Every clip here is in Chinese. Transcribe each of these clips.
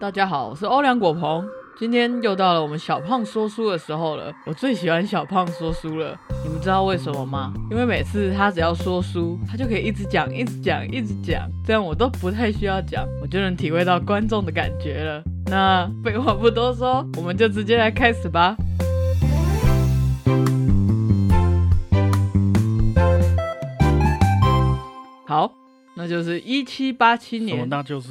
大家好，我是欧良果鹏。今天又到了我们小胖说书的时候了。我最喜欢小胖说书了，你们知道为什么吗？因为每次他只要说书，他就可以一直讲、一直讲、一直讲，这样我都不太需要讲，我就能体会到观众的感觉了。那废话不多说，我们就直接来开始吧。好，那就是一七八七？年。那就是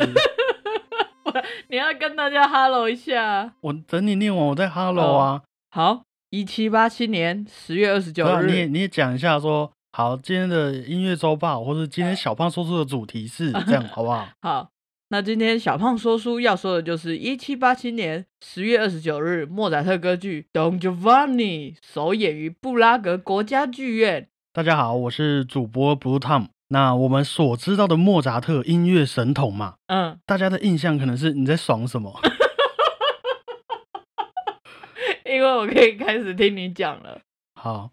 你要跟大家 hello 一下。我等你念完，我再 hello 啊。好，一七八七年十月二十九对啊，你也，你也讲一下说，好，今天的音乐周报，或者今天小胖说书的主题是这样，好不好？好，那今天小胖说书要说的就是一七八七年十月二十九日，莫扎特歌剧《Don Giovanni》首演于布拉格国家剧院。大家好，我是主播 Blue Tom。那我们所知道的莫扎特音乐神童嘛，嗯，大家的印象可能是你在爽什么？因为我可以开始听你讲了。好，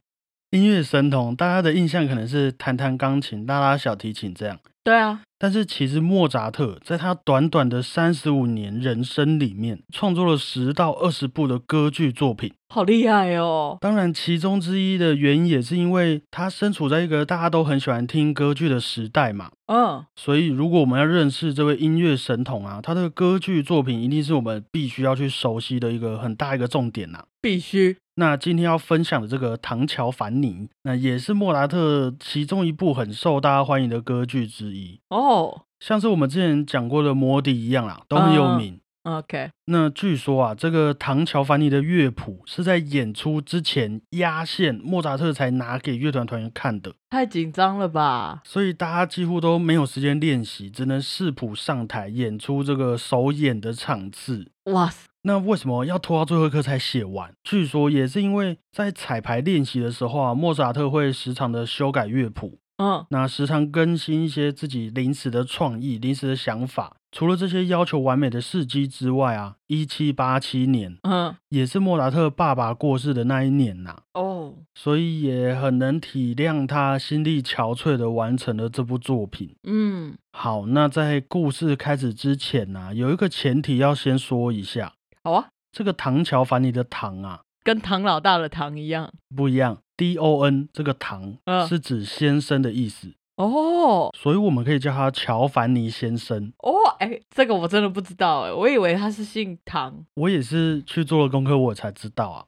音乐神童，大家的印象可能是弹弹钢琴、拉拉小提琴这样。对啊，但是其实莫扎特在他短短的三十五年人生里面，创作了十到二十部的歌剧作品。好厉害哦。当然，其中之一的原因也是因为他身处在一个大家都很喜欢听歌剧的时代嘛。嗯，所以，如果我们要认识这位音乐神童啊，他的歌剧作品一定是我们必须要去熟悉的一个很大一个重点呐、必须。那今天要分享的这个《唐乔凡尼》，那也是莫扎特其中一部很受大家欢迎的歌剧之一。哦像是我们之前讲过的《魔笛》一样啦，都很有嗯名。，OK，那据说啊，这个唐乔凡尼的乐谱是在演出之前压线，莫扎特才拿给乐团团员看的，太紧张了吧？所以大家几乎都没有时间练习，只能视谱上台演出这个首演的场次。哇塞，那为什么要拖到最后一刻才写完？据说也是因为在彩排练习的时候啊，莫扎特会时常的修改乐谱，嗯，那时常更新一些自己临时的创意、临时的想法。除了这些要求完美的事迹之外啊，一七八七年嗯，也是莫扎特爸爸过世的那一年呐、哦，所以也很能体谅他心力憔悴的完成了这部作品。嗯，好，那在故事开始之前呢、有一个前提要先说一下，好啊，这个唐乔凡尼的唐啊跟唐老大的唐一样。不一样，D O N 这个唐嗯是指先生的意思，哦所以我们可以叫他乔凡尼先生。哦，哎，这个我真的不知道哎，我以为他是姓唐。我也是去做了功课，我才知道啊。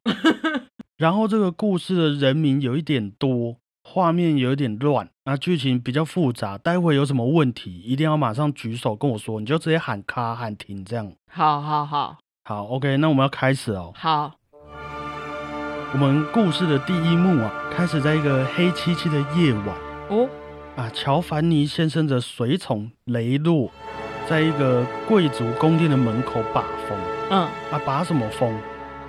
然后这个故事的人名有一点多，画面有一点乱，那剧情比较复杂。待会有什么问题，一定要马上举手跟我说，你就直接喊卡喊停这样。好好好好，OK，那我们要开始哦。好，我们故事的第一幕啊，开始在一个黑漆漆的夜晚哦，啊，乔凡尼先生的随从雷洛，在一个贵族宫殿的门口把风。嗯，啊，把什么风？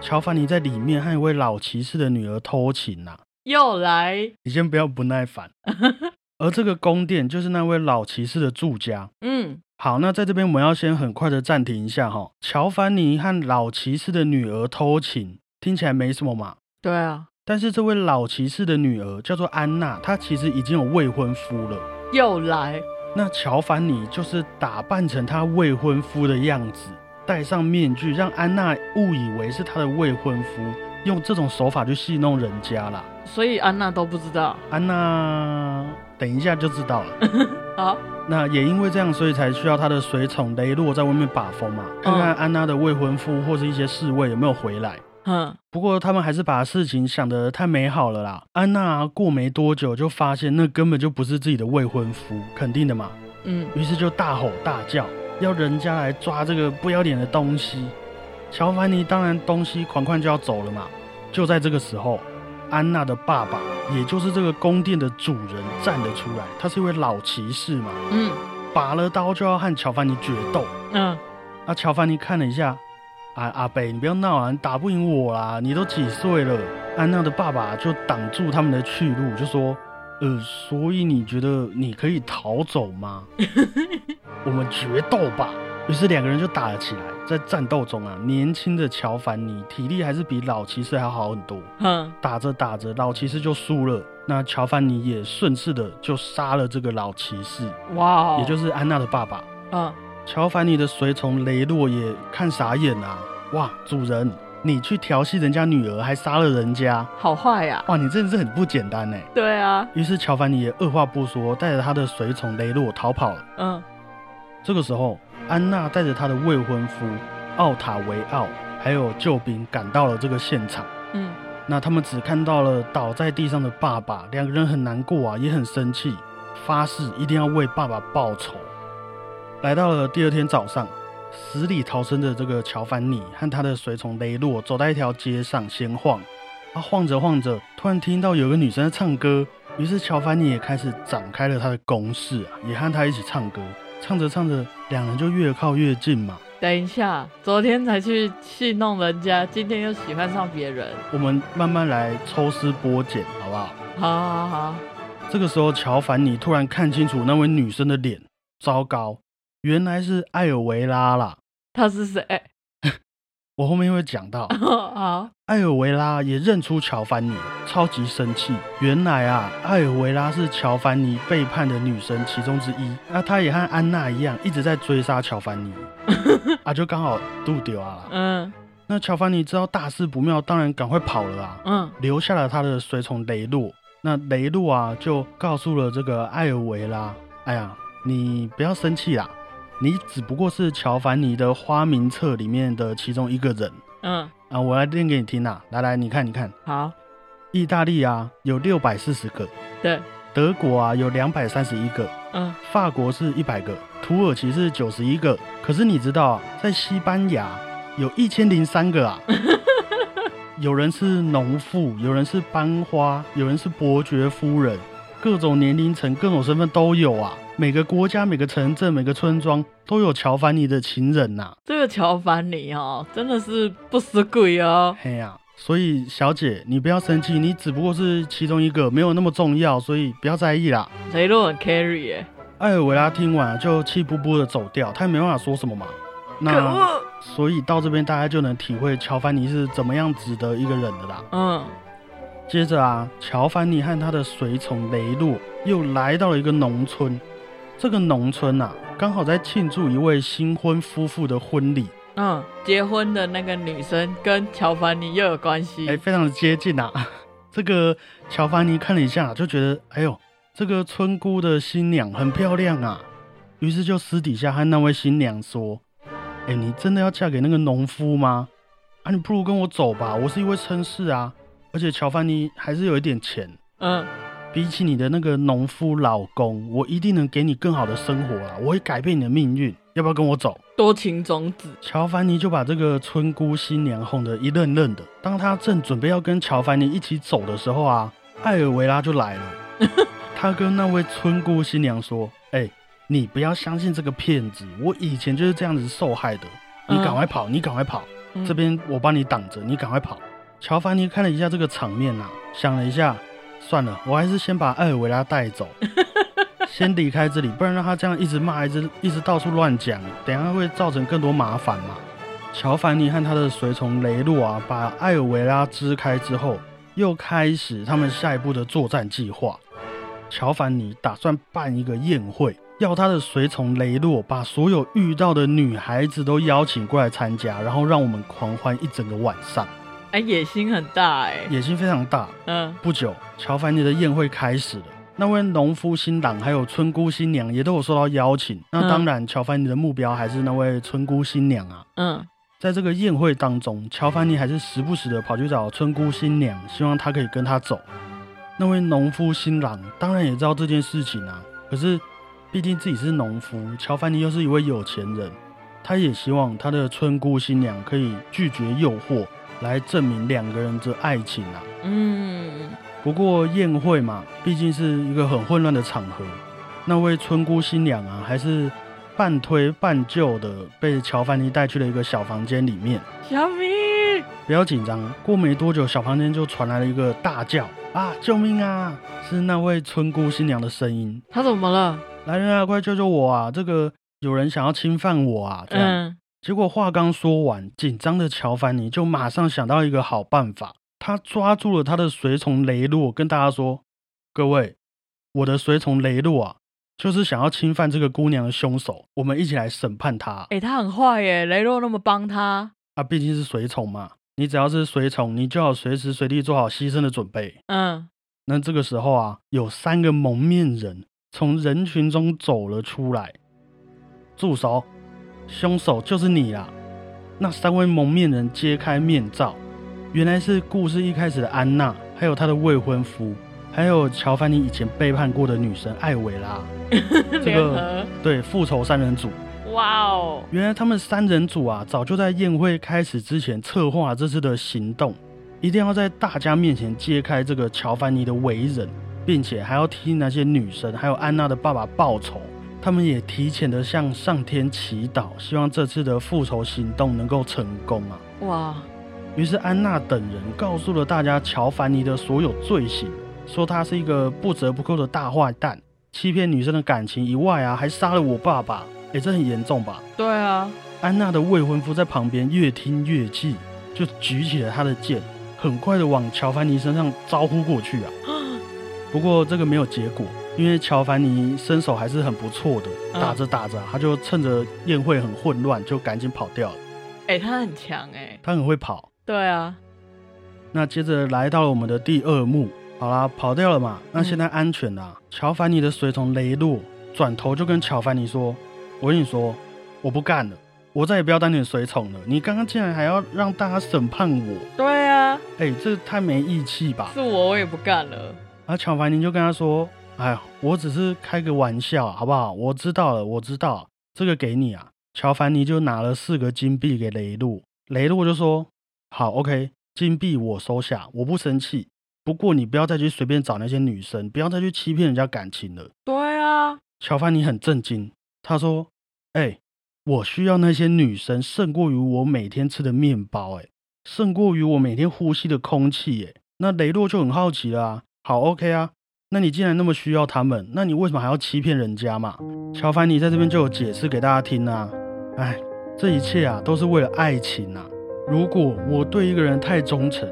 乔凡尼在里面和一位老骑士的女儿偷情呐、又来，你先不要不耐烦。而这个宫殿就是那位老骑士的住家。嗯，好，那在这边我们要先很快的暂停一下哈。乔凡尼和老骑士的女儿偷情，听起来没什么嘛。对啊，但是这位老骑士的女儿叫做安娜，她其实已经有未婚夫了。又来，那乔凡尼就是打扮成她未婚夫的样子，戴上面具，让安娜误以为是她的未婚夫，用这种手法去戏弄人家啦。所以安娜都不知道。安娜等一下就知道了。好，那也因为这样，所以才需要他的随从雷洛在外面把风嘛，看看安娜的未婚夫或是一些侍卫有没有回来。嗯，不过他们还是把事情想得太美好了啦。安娜过没多久就发现那根本就不是自己的未婚夫，肯定的嘛。嗯，于是就大吼大叫，要人家来抓这个不要脸的东西。乔凡尼当然东西款款就要走了嘛。就在这个时候，安娜的爸爸，也就是这个宫殿的主人站了出来，他是一位老骑士嘛，嗯，拔了刀就要和乔凡尼决斗。嗯，啊，乔凡尼看了一下，啊阿北，你不要闹啊，你打不赢我啦，你都几岁了？安娜的爸爸就挡住他们的去路，就说：“呃，所以你觉得你可以逃走吗？我们决斗吧。”于是两个人就打了起来。在战斗中啊，年轻的乔凡尼体力还是比老骑士还要好很多。嗯，打着打着，老骑士就输了。那乔凡尼也顺势的就杀了这个老骑士，哇哦，也就是安娜的爸爸。嗯，乔凡尼的随从雷洛也看傻眼啊！哇，主人，你去调戏人家女儿，还杀了人家，好坏呀！哇，你真的是很不简单呢。对啊。于是乔凡尼也二话不说，带着他的随从雷洛逃跑了。嗯。这个时候，安娜带着她的未婚夫奥塔维奥，还有救兵赶到了这个现场。嗯。那他们只看到了倒在地上的爸爸，两个人很难过啊，也很生气，发誓一定要为爸爸报仇。来到了第二天早上，死里逃生的这个乔凡尼和他的随从雷洛走在一条街上闲晃，啊，晃着晃着，突然听到有个女生在唱歌，于是乔凡尼也开始展开了他的攻势啊，也和他一起唱歌，唱着唱着，两人就越靠越近嘛。等一下，昨天才去戏弄人家，今天又喜欢上别人，我们慢慢来抽丝剥茧，好不好？好，好，好。这个时候，乔凡尼突然看清楚那位女生的脸，糟糕！原来是艾尔维拉啦，他是谁？我后面会讲到。好，艾尔维拉也认出乔凡尼，超级生气。原来啊，艾尔维拉是乔凡尼背叛的女神其中之一。那她也和安娜一样，一直在追杀乔凡尼。啊，就刚好渡丢啊。嗯。那乔凡尼知道大事不妙，当然赶快跑了啊。嗯。留下了他的随从雷洛。那雷洛啊，就告诉了这个艾尔维拉：“哎呀，你不要生气啦。”你只不过是乔凡尼的花名册里面的其中一个人。嗯啊，我来念给你听啊！来来，你看，你看。好，意大利啊有六百四十个。对。德国啊有两百三十一个。嗯。法国是一百个，土耳其是九十一个。可是你知道，在西班牙有一千零三个啊。有人是农妇，有人是班花，有人是伯爵夫人，各种年龄层、各种身份都有啊。每个国家、每个城镇、每个村庄都有乔凡尼的情人呐。这个乔凡尼哦，真的是不死鬼哦。嘿呀，所以小姐你不要生气，你只不过是其中一个，没有那么重要，所以不要在意啦。雷洛很 carry 耶。艾尔维拉听完就气不不的走掉，他也没办法说什么嘛。那所以到这边大家就能体会乔凡尼是怎么样值得一个人的啦。嗯。接着啊，乔凡尼和他的随从雷洛又来到了一个农村。这个农村啊，刚好在庆祝一位新婚夫妇的婚礼。嗯，结婚的那个女生跟乔凡尼又有关系，哎，非常的接近啊。这个乔凡尼看了一下，就觉得，哎呦，这个村姑的新娘很漂亮啊。于是就私底下和那位新娘说：“哎，你真的要嫁给那个农夫吗？啊，你不如跟我走吧，我是一位绅士啊，而且乔凡尼还是有一点钱。”嗯。比起你的那个农夫老公，我一定能给你更好的生活啊！我会改变你的命运，要不要跟我走？多情种子，乔凡尼就把这个村姑新娘哄得一愣愣的。当他正准备要跟乔凡尼一起走的时候啊，艾尔维拉就来了。他跟那位村姑新娘说：“哎，你不要相信这个骗子，我以前就是这样子受害的。你赶快跑，你赶快跑，这边我帮你挡着，你赶快跑。”乔凡尼看了一下这个场面啊，想了一下。算了，我还是先把艾尔维拉带走，先离开这里，不然让他这样一直骂，一直一直到处乱讲，等下会造成更多麻烦嘛。乔凡尼和他的随从雷洛啊，把艾尔维拉支开之后，又开始他们下一步的作战计划。乔凡尼打算办一个宴会，要他的随从雷洛把所有遇到的女孩子都邀请过来参加，然后让我们狂欢一整个晚上。哎，野心很大哎，野心非常大。嗯，不久，乔凡尼的宴会开始了。那位农夫新郎还有村姑新娘也都有受到邀请。那当然，乔凡尼的目标还是那位村姑新娘啊。嗯，在这个宴会当中，乔凡尼还是时不时的跑去找村姑新娘，希望她可以跟他走。那位农夫新郎当然也知道这件事情啊，可是毕竟自己是农夫，乔凡尼又是一位有钱人，他也希望他的村姑新娘可以拒绝诱惑。来证明两个人的爱情啊。嗯，不过宴会嘛，毕竟是一个很混乱的场合。那位村姑新娘啊，还是半推半就的被乔凡尼带去了一个小房间里面。小米，不要紧张。过没多久，小房间就传来了一个大叫：“啊，救命啊！”是那位村姑新娘的声音。她怎么了？来人啊，快救救我啊！这个有人想要侵犯我啊！这样。结果话刚说完，紧张的乔凡尼就马上想到一个好办法。他抓住了他的随从雷洛，跟大家说：“各位，我的随从雷洛啊，就是想要侵犯这个姑娘的凶手，我们一起来审判他。哎、他很坏耶，雷洛那么帮他，啊，毕竟是随从嘛，你只要是随从，你就要随时随地做好牺牲的准备。嗯，那这个时候啊，有三个蒙面人从人群中走了出来。住手！凶手就是你啦！那三位蒙面人揭开面罩，原来是故事一开始的安娜，还有她的未婚夫，还有乔凡尼以前背叛过的女神艾维拉。这个，对，复仇三人组。哇哦，原来他们三人组啊，早就在宴会开始之前策划这次的行动，一定要在大家面前揭开这个乔凡尼的为人，并且还要替那些女神还有安娜的爸爸报仇。他们也提前的向上天祈祷，希望这次的复仇行动能够成功啊。哇，于是安娜等人告诉了大家乔凡尼的所有罪行，说他是一个不折不扣的大坏蛋，欺骗女生的感情以外啊，还杀了我爸爸。诶，这很严重吧？对啊，安娜的未婚夫在旁边越听越气，就举起了他的剑，很快的往乔凡尼身上招呼过去啊。不过这个没有结果，因为乔凡尼身手还是很不错的，嗯打着打着啊，他就趁着宴会很混乱，就赶紧跑掉了。哎、他很强哎，他很会跑。对啊，那接着来到了我们的第二幕，好啦，跑掉了嘛，那现在安全啦。乔凡尼的随从雷洛转头就跟乔凡尼说：“我跟你说，我不干了，我再也不要当你的随从了。你刚刚竟然还要让大家审判我，对啊，哎、这太没义气吧是我我也不干了。？”然后乔凡尼就跟他说：“哎呀，我只是开个玩笑，好不好？我知道了，我知道，这个给你啊。”乔凡尼就拿了四个金币给雷洛，雷洛就说：“好，OK，金币我收下，我不生气。不过你不要再去随便找那些女生，不要再去欺骗人家感情了。对啊，”乔凡尼很震惊，他说：“哎、我需要那些女生胜过于我每天吃的面包，哎，胜过于我每天呼吸的空气，哎。”那雷洛就很好奇了啊，好，OK 啊，那你既然那么需要他们，那你为什么还要欺骗人家嘛？乔凡尼在这边就有解释给大家听啊，哎，这一切啊都是为了爱情啊。如果我对一个人太忠诚，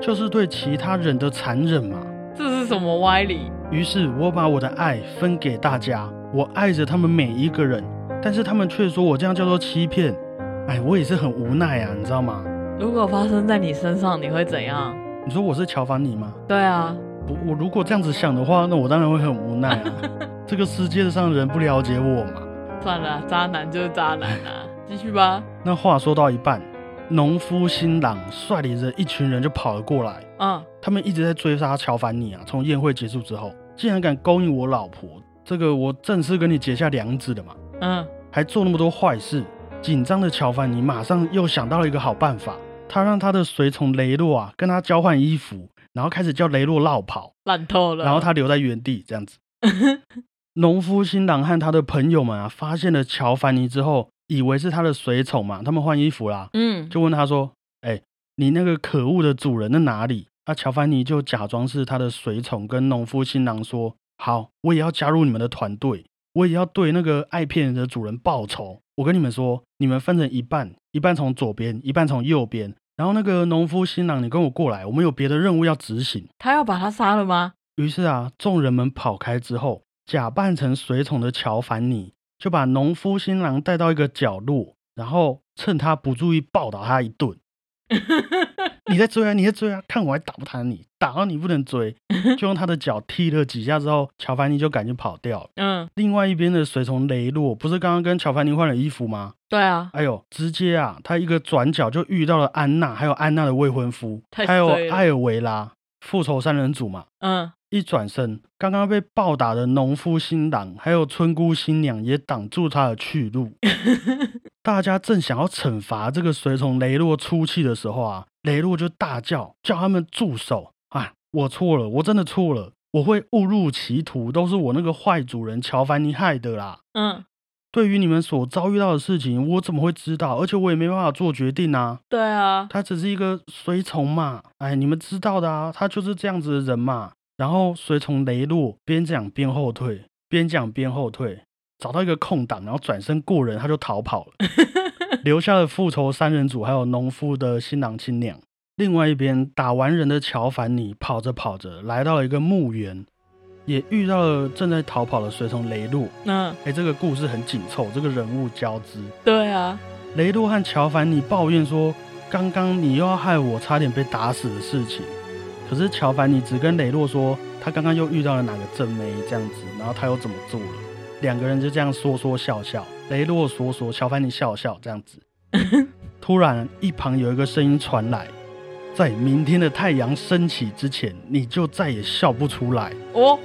就是对其他人的残忍嘛。这是什么歪理？于是我把我的爱分给大家，我爱着他们每一个人，但是他们却说我这样叫做欺骗。哎，我也是很无奈啊，你知道吗？如果发生在你身上，你会怎样？你说我是乔凡尼吗？对啊，不，我如果这样子想的话，那我当然会很无奈啊。这个世界上的人不了解我嘛。算了，渣男就是渣男啊，继续吧。那话说到一半，农夫新郎率领着一群人就跑了过来，嗯，他们一直在追杀乔凡尼啊。从宴会结束之后，竟然敢勾引我老婆，这个我正式跟你结下梁子的嘛，嗯，还做那么多坏事。紧张的乔凡尼马上又想到了一个好办法，他让他的随从雷洛啊跟他交换衣服，然后开始叫雷洛绕跑，烂透了。然后他留在原地这样子。农夫新郎和他的朋友们啊，发现了乔凡尼之后，以为是他的随从嘛，他们换衣服啦，嗯，就问他说：“哎、你那个可恶的主人在哪里？”啊，乔凡尼就假装是他的随从，跟农夫新郎说：“好，我也要加入你们的团队，我也要对那个爱骗人的主人报仇。我跟你们说，你们分成一半，一半从左边，一半从右边。然后那个农夫新郎，你跟我过来，我们有别的任务要执行。”他要把他杀了吗？于是啊，众人们跑开之后，假扮成随从的乔凡尼就把农夫新郎带到一个角落，然后趁他不注意暴打他一顿。你在追啊，你在追啊，看我还打不弹你？打到你不能追，就用他的脚踢了几下之后，乔凡尼就赶紧跑掉了。嗯，另外一边的随从雷洛不是刚刚跟乔凡尼换了衣服吗？对啊，哎呦，直接啊，他一个转角就遇到了安娜，还有安娜的未婚夫，还有艾尔维拉，复仇三人组嘛。嗯，一转身，刚刚被暴打的农夫新郎还有村姑新娘也挡住他的去路。大家正想要惩罚这个随从雷洛出气的时候啊，雷洛就大叫，叫他们住手！啊，我错了，我真的错了，我会误入歧途，都是我那个坏主人乔凡尼害的啦。嗯，对于你们所遭遇到的事情，我怎么会知道？而且我也没办法做决定啊。对啊，他只是一个随从嘛，哎，你们知道的啊，他就是这样子的人嘛。然后随从雷洛边讲边后退，边讲边后退，找到一个空档，然后转身过人，他就逃跑了，留下了复仇三人组还有农夫的新郎新娘。另外一边，打完人的乔凡尼跑着跑着来到了一个墓园，也遇到了正在逃跑的随从雷洛。嗯，哎，这个故事很紧凑，这个人物交织。对啊，雷洛和乔凡尼抱怨说，刚刚你又要害我差点被打死的事情。可是乔凡尼只跟雷洛说，他刚刚又遇到了哪个正妹这样子，然后他又怎么做了？两个人就这样说说笑笑，雷洛说说，乔凡尼笑笑这样子。突然，一旁有一个声音传来。在明天的太阳升起之前，你就再也笑不出来。哦，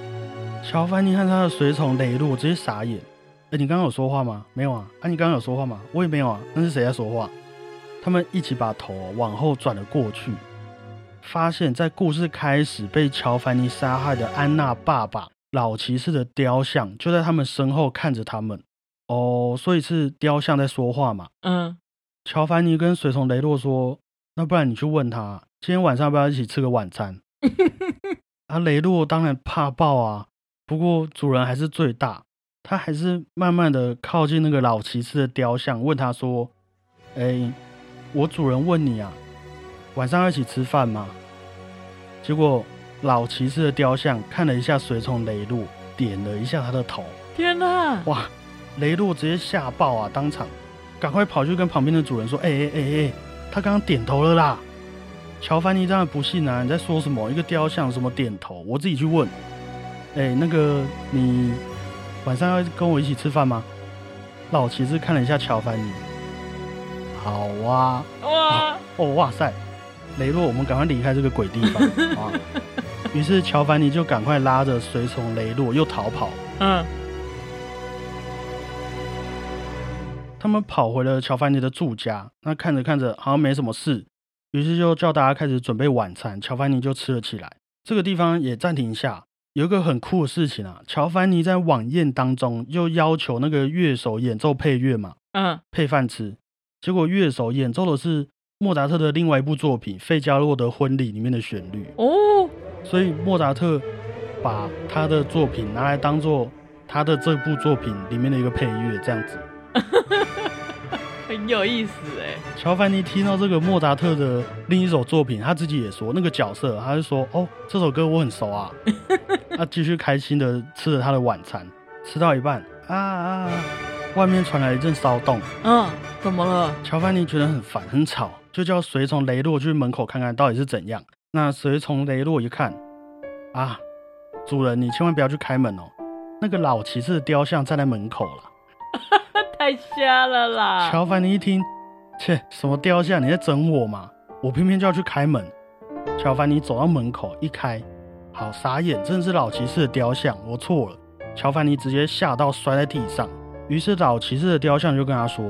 乔凡尼和他的随从雷洛直接傻眼。哎，你刚刚有说话吗？没有啊。啊，你刚刚有说话吗？我也没有啊。那是谁在说话？他们一起把头往后转了过去，发现，在故事开始被乔凡尼杀害的安娜爸爸老骑士的雕像就在他们身后看着他们。哦，所以是雕像在说话嘛？嗯。乔凡尼跟随从雷洛说。那不然你去问他，今天晚上要不要一起吃个晚餐？啊，雷洛当然怕爆啊，不过主人还是最大，他还是慢慢的靠近那个老骑士的雕像，问他说：“哎，我主人问你啊，晚上要一起吃饭吗？”结果老骑士的雕像看了一下随从雷洛，点了一下他的头。天哪！哇，雷洛直接吓爆啊，当场赶快跑去跟旁边的主人说：“哎哎哎哎！”他刚刚点头了啦，乔凡尼当然不信啊！你在说什么？一个雕像什么点头？我自己去问。哎，那个你晚上要跟我一起吃饭吗？老骑士看了一下乔凡尼，好啊！哇哦哇塞！雷洛，我们赶快离开这个鬼地方 啊！于是乔凡尼就赶快拉着随从雷洛又逃跑。嗯。他们跑回了乔凡尼的住家，那看着看着好像没什么事，于是就叫大家开始准备晚餐。乔凡尼就吃了起来。这个地方也暂停一下，有一个很酷的事情啊！乔凡尼在晚宴当中又要求那个乐手演奏配乐嘛，嗯，配饭吃。结果乐手演奏的是莫扎特的另外一部作品《费加洛的婚礼》里面的旋律哦，所以莫扎特把他的作品拿来当做他的这部作品里面的一个配乐，这样子。很有意思哎！乔凡尼听到这个莫扎特的另一首作品，他自己也说那个角色，他就说：“哦，这首歌我很熟啊。”他继续开心的吃了他的晚餐，吃到一半啊啊！外面传来一阵骚动。嗯，怎么了？乔凡尼觉得很烦很吵，就叫随从雷洛去门口看看到底是怎样。那随从雷洛一看，啊，主人，你千万不要去开门哦，那个老骑士的雕像站在门口了。太瞎了啦！乔凡尼一听，切，什么雕像？你在整我吗？我偏偏就要去开门。乔凡尼走到门口一开，好傻眼，真的是老骑士的雕像，我错了。乔凡尼直接吓到摔在地上。于是老骑士的雕像就跟他说：“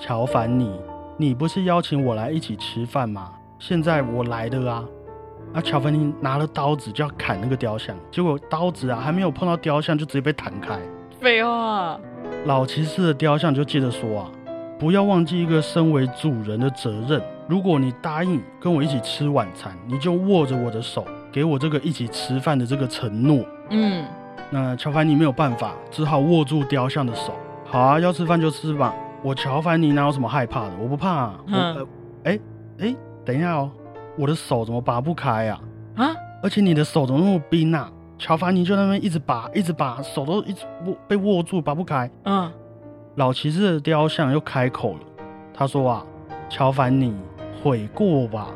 乔凡尼，你不是邀请我来一起吃饭吗？现在我来了啊！”啊，乔凡尼拿了刀子就要砍那个雕像，结果刀子啊还没有碰到雕像，就直接被弹开。废话。老骑士的雕像就接着说啊，不要忘记一个身为主人的责任。如果你答应跟我一起吃晚餐，你就握着我的手，给我这个一起吃饭的这个承诺。嗯，那乔凡尼没有办法，只好握住雕像的手。好啊，要吃饭就吃吧。我乔凡尼哪有什么害怕的？我不怕。啊我，哎哎，等一下哦，我的手怎么拔不开呀？啊，而且你的手怎么那么冰啊？乔凡尼就那边一直拔，一直拔，手都一直握被握住，拔不开。嗯，老骑士的雕像又开口了，他说啊，乔凡尼悔过吧。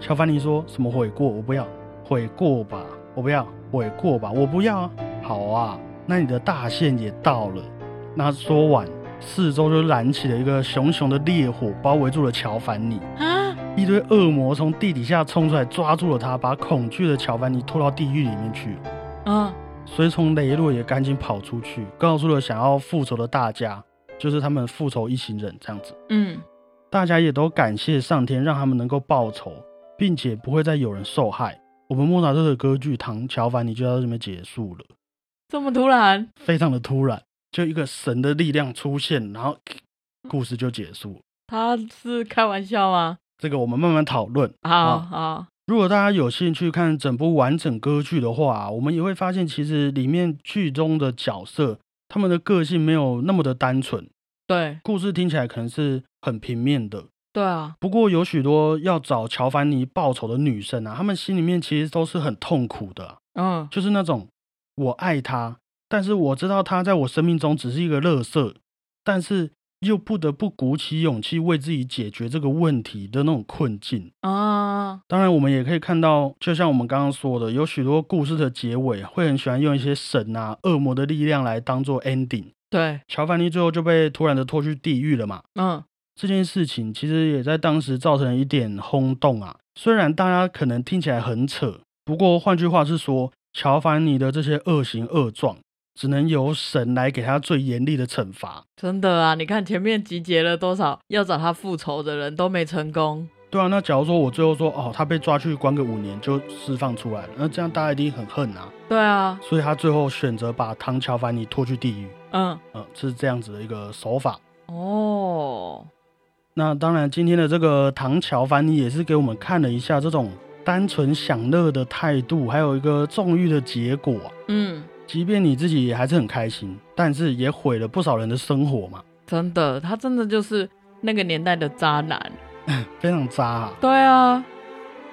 乔凡尼说什么悔过？我不要悔过吧，我不要悔过吧，我不要啊。好啊，那你的大限也到了。那说完，四周就燃起了一个熊熊的烈火，包围住了乔凡尼。啊一堆恶魔从地底下冲出来，抓住了他，把恐惧的乔凡尼拖到地狱里面去了。啊！随从雷洛也赶紧跑出去，告诉了想要复仇的大家，就是他们复仇一行人这样子。嗯，大家也都感谢上天，让他们能够报仇，并且不会再有人受害。我们莫扎特的歌剧《唐乔凡尼》就到这边结束了。这么突然？非常的突然，就一个神的力量出现，然后故事就结束。他是开玩笑吗？这个我们慢慢讨论。好好，如果大家有兴趣看整部完整歌剧的话，我们也会发现，其实里面剧中的角色，他们的个性没有那么的单纯。对，故事听起来可能是很平面的。对啊。不过有许多要找乔凡尼报仇的女生啊，她们心里面其实都是很痛苦的。嗯。就是那种我爱他，但是我知道他在我生命中只是一个垃圾，但是又不得不鼓起勇气为自己解决这个问题的那种困境。啊，当然，我们也可以看到，就像我们刚刚说的，有许多故事的结尾会很喜欢用一些神啊、恶魔的力量来当做 ending。对，乔凡尼最后就被突然的拖去地狱了嘛。嗯，这件事情其实也在当时造成了一点轰动啊。虽然大家可能听起来很扯，不过换句话是说，乔凡尼的这些恶行恶状，只能由神来给他最严厉的惩罚。真的啊，你看前面集结了多少要找他复仇的人都没成功。对啊，那假如说我最后说哦，他被抓去关个五年就释放出来了，那这样大家一定很恨啊。对啊，所以他最后选择把唐乔凡尼拖去地狱，嗯，嗯，是这样子的一个手法。哦，那当然，今天的这个唐乔凡尼也是给我们看了一下这种单纯享乐的态度，还有一个纵欲的结果啊。嗯，即便你自己也还是很开心，但是也毁了不少人的生活嘛，真的，他真的就是那个年代的渣男。非常渣啊。对啊，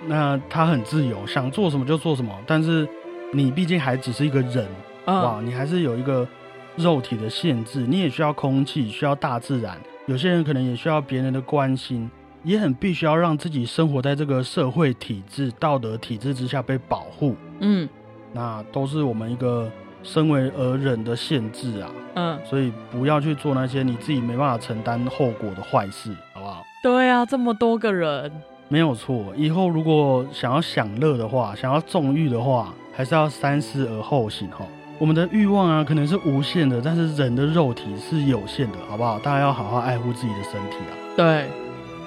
那他很自由，想做什么就做什么，但是你毕竟还只是一个人，哇，嗯，你还是有一个肉体的限制，你也需要空气，需要大自然，有些人可能也需要别人的关心，也很必须要让自己生活在这个社会体制、道德体制之下被保护，嗯那都是我们一个身为而人的限制啊，嗯，所以不要去做那些你自己没办法承担后果的坏事，好不好？对啊，这么多个人，没有错，以后如果想要享乐的话，想要纵欲的话，还是要三思而后行哈。我们的欲望啊，可能是无限的，但是人的肉体是有限的，好不好？大家要好好爱护自己的身体啊。对，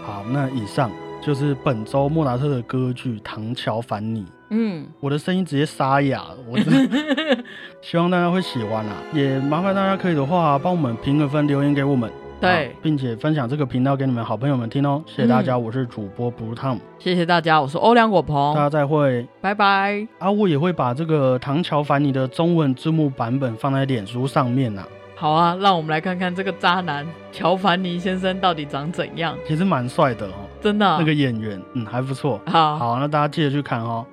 好，那以上就是本周莫扎特的歌剧《唐乔凡尼》。嗯，我的声音直接沙哑了，我真的 希望大家会喜欢啊！也麻烦大家可以的话，帮我们评个分，留言给我们。对好并且分享这个频道给你们好朋友们听哦。谢谢大家，我是主播 Blue Tom，谢谢大家，我是欧良果鹏大，家再会。拜拜。啊，我也会把这个唐乔凡尼的中文字幕版本放在脸书上面呐、好啊，让我们来看看这个渣男乔凡尼先生到底长怎样，其实蛮帅的哦，真的啊、那个演员，嗯，还不错。好，好，那大家记得去看哦。